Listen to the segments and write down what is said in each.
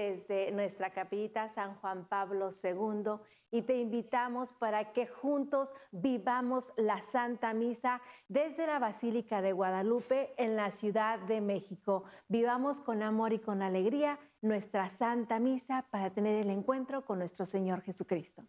desde nuestra capita San Juan Pablo II y te invitamos para que juntos vivamos la Santa Misa desde la Basílica de Guadalupe en la Ciudad de México. Vivamos con amor y con alegría nuestra Santa Misa para tener el encuentro con nuestro Señor Jesucristo.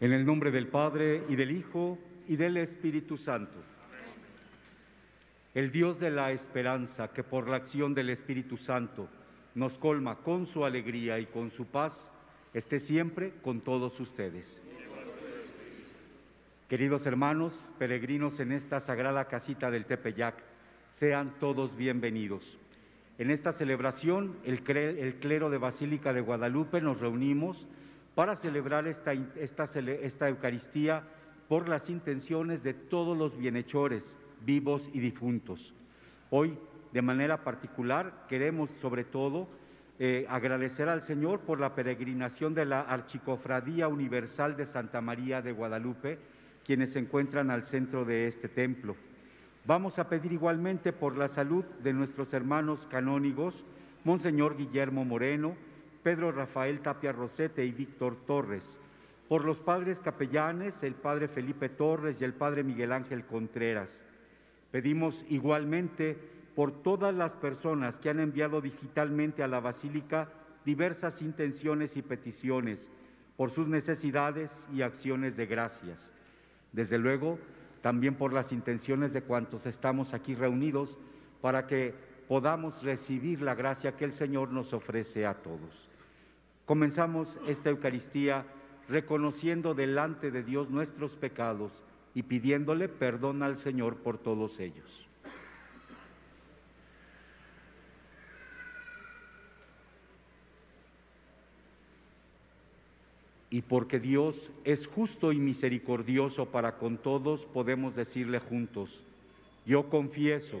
En el nombre del Padre y del Hijo y del Espíritu Santo. El Dios de la esperanza, que por la acción del Espíritu Santo nos colma con su alegría y con su paz, esté siempre con todos ustedes. Queridos hermanos, peregrinos en esta sagrada casita del Tepeyac, sean todos bienvenidos. En esta celebración, el, clero de Basílica de Guadalupe nos reunimos para celebrar esta, esta, Eucaristía por las intenciones de todos los bienhechores, vivos y difuntos. Hoy, de manera particular, queremos sobre todo eh, agradecer al Señor por la peregrinación de la Archicofradía Universal de Santa María de Guadalupe, quienes se encuentran al centro de este templo. Vamos a pedir igualmente por la salud de nuestros hermanos canónigos, Monseñor Guillermo Moreno, Pedro Rafael Tapia Rosete y Víctor Torres, por los padres capellanes, el padre Felipe Torres y el padre Miguel Ángel Contreras. Pedimos igualmente por todas las personas que han enviado digitalmente a la Basílica diversas intenciones y peticiones, por sus necesidades y acciones de gracias. Desde luego, también por las intenciones de cuantos estamos aquí reunidos para que podamos recibir la gracia que el Señor nos ofrece a todos. Comenzamos esta Eucaristía reconociendo delante de Dios nuestros pecados y pidiéndole perdón al Señor por todos ellos. Y porque Dios es justo y misericordioso para con todos, podemos decirle juntos, yo confieso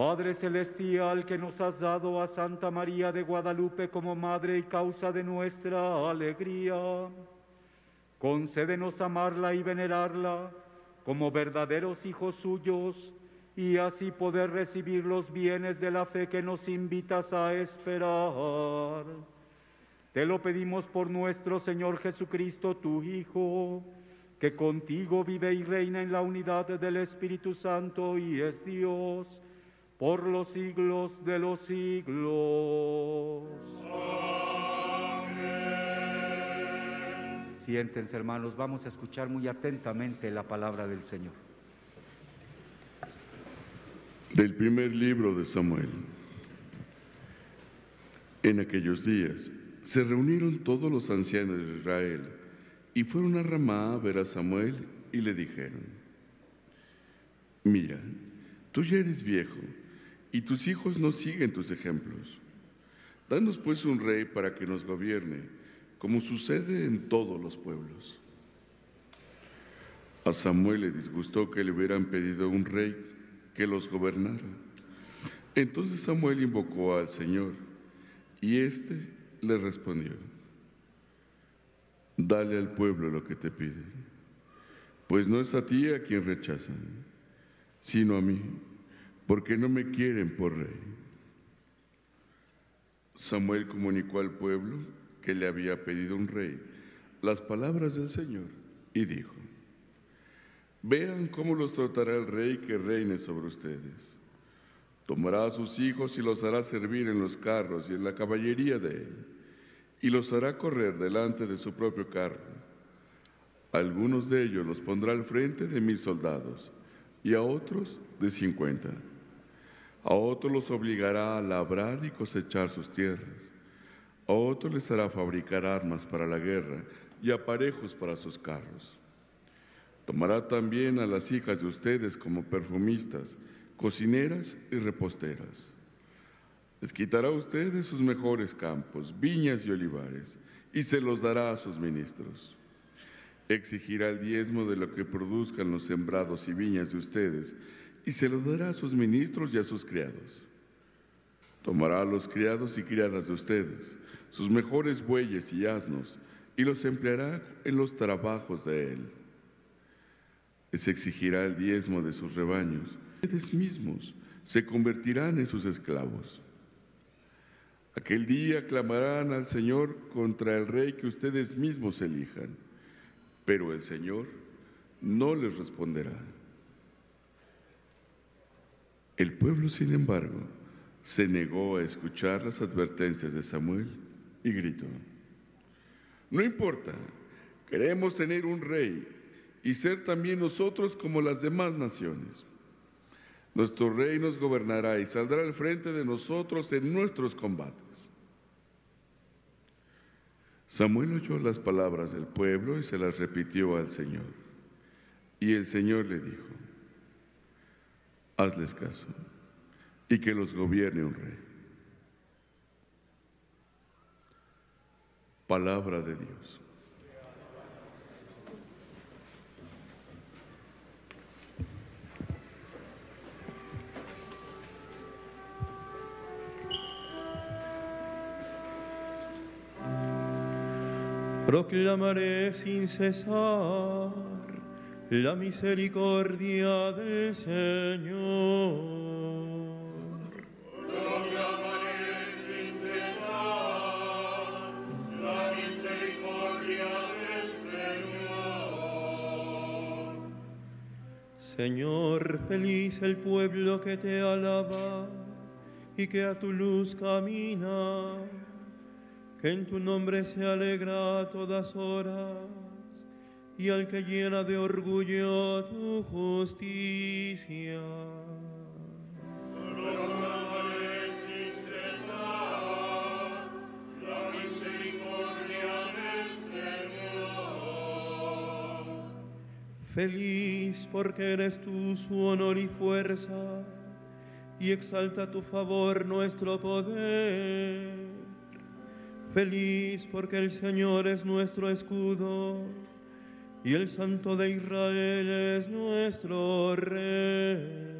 Padre Celestial, que nos has dado a Santa María de Guadalupe como Madre y causa de nuestra alegría, concédenos amarla y venerarla como verdaderos hijos suyos y así poder recibir los bienes de la fe que nos invitas a esperar. Te lo pedimos por nuestro Señor Jesucristo, tu Hijo, que contigo vive y reina en la unidad del Espíritu Santo y es Dios por los siglos de los siglos. Amén. Siéntense hermanos, vamos a escuchar muy atentamente la palabra del Señor. Del primer libro de Samuel. En aquellos días se reunieron todos los ancianos de Israel y fueron a Ramá a ver a Samuel y le dijeron, mira, tú ya eres viejo y tus hijos no siguen tus ejemplos. Danos pues un rey para que nos gobierne, como sucede en todos los pueblos. A Samuel le disgustó que le hubieran pedido un rey que los gobernara. Entonces Samuel invocó al Señor y éste le respondió, dale al pueblo lo que te pide, pues no es a ti a quien rechazan, sino a mí porque no me quieren por rey. Samuel comunicó al pueblo que le había pedido un rey las palabras del Señor y dijo, vean cómo los tratará el rey que reine sobre ustedes. Tomará a sus hijos y los hará servir en los carros y en la caballería de él, y los hará correr delante de su propio carro. Algunos de ellos los pondrá al frente de mil soldados y a otros de cincuenta. A otros los obligará a labrar y cosechar sus tierras. A otros les hará fabricar armas para la guerra y aparejos para sus carros. Tomará también a las hijas de ustedes como perfumistas, cocineras y reposteras. Les quitará a ustedes sus mejores campos, viñas y olivares, y se los dará a sus ministros. Exigirá el diezmo de lo que produzcan los sembrados y viñas de ustedes, y se lo dará a sus ministros y a sus criados. Tomará a los criados y criadas de ustedes, sus mejores bueyes y asnos, y los empleará en los trabajos de él. Les exigirá el diezmo de sus rebaños. Ustedes mismos se convertirán en sus esclavos. Aquel día clamarán al Señor contra el rey que ustedes mismos elijan, pero el Señor no les responderá. El pueblo, sin embargo, se negó a escuchar las advertencias de Samuel y gritó, no importa, queremos tener un rey y ser también nosotros como las demás naciones. Nuestro rey nos gobernará y saldrá al frente de nosotros en nuestros combates. Samuel oyó las palabras del pueblo y se las repitió al Señor. Y el Señor le dijo, hazles caso y que los gobierne un rey. Palabra de Dios. Proclamaré sin cesar la misericordia del Señor. Sin cesar la misericordia del Señor. Señor, feliz el pueblo que te alaba y que a tu luz camina, que en tu nombre se alegra a todas horas y al que llena de orgullo tu justicia. Proclamaré sin cesar la misericordia del Señor. Feliz porque eres tú su honor y fuerza, y exalta tu favor nuestro poder. Feliz porque el Señor es nuestro escudo, y el Santo de Israel es nuestro Rey.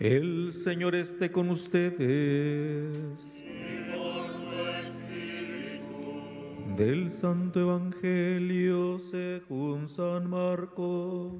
El Señor esté con ustedes. Del Santo Evangelio según San Marcos.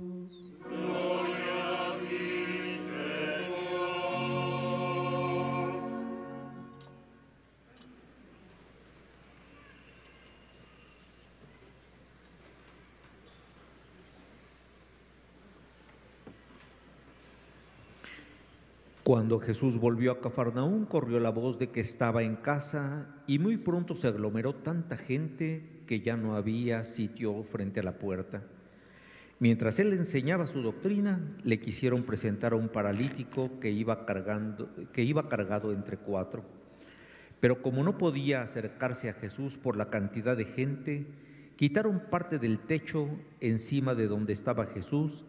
Cuando Jesús volvió a Cafarnaún, corrió la voz de que estaba en casa y muy pronto se aglomeró tanta gente que ya no había sitio frente a la puerta. Mientras él enseñaba su doctrina, le quisieron presentar a un paralítico que iba, cargando, que iba cargado entre cuatro. Pero como no podía acercarse a Jesús por la cantidad de gente, Quitaron parte del techo encima de donde estaba Jesús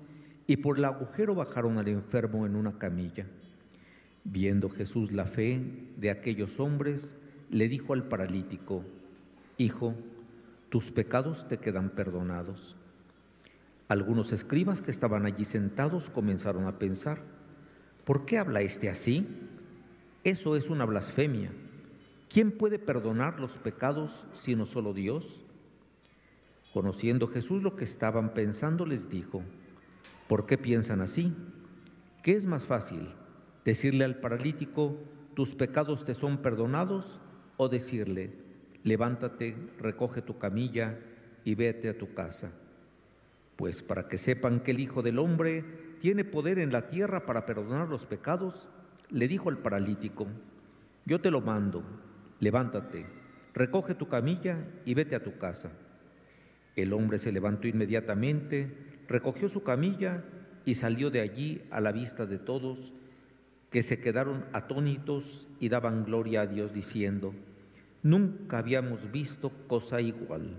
y por el agujero bajaron al enfermo en una camilla. Viendo Jesús la fe de aquellos hombres, le dijo al paralítico, Hijo, tus pecados te quedan perdonados. Algunos escribas que estaban allí sentados comenzaron a pensar, ¿por qué habla este así? Eso es una blasfemia. ¿Quién puede perdonar los pecados sino solo Dios? Conociendo Jesús lo que estaban pensando, les dijo, ¿por qué piensan así? ¿Qué es más fácil? ¿Decirle al paralítico, tus pecados te son perdonados? ¿O decirle, levántate, recoge tu camilla y vete a tu casa? Pues para que sepan que el Hijo del Hombre tiene poder en la tierra para perdonar los pecados, le dijo al paralítico, yo te lo mando, levántate, recoge tu camilla y vete a tu casa. El hombre se levantó inmediatamente, recogió su camilla y salió de allí a la vista de todos, que se quedaron atónitos y daban gloria a Dios diciendo, nunca habíamos visto cosa igual.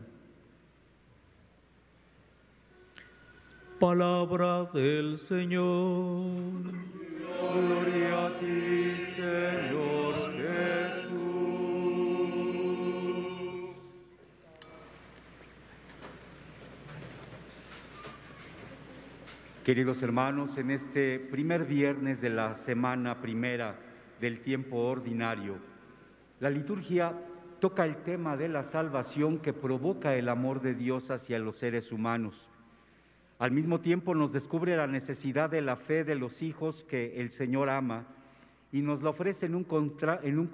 Palabra del Señor. Gloria a ti, Queridos hermanos, en este primer viernes de la semana primera del tiempo ordinario, la liturgia toca el tema de la salvación que provoca el amor de Dios hacia los seres humanos. Al mismo tiempo nos descubre la necesidad de la fe de los hijos que el Señor ama y nos la ofrece en un, contra, en un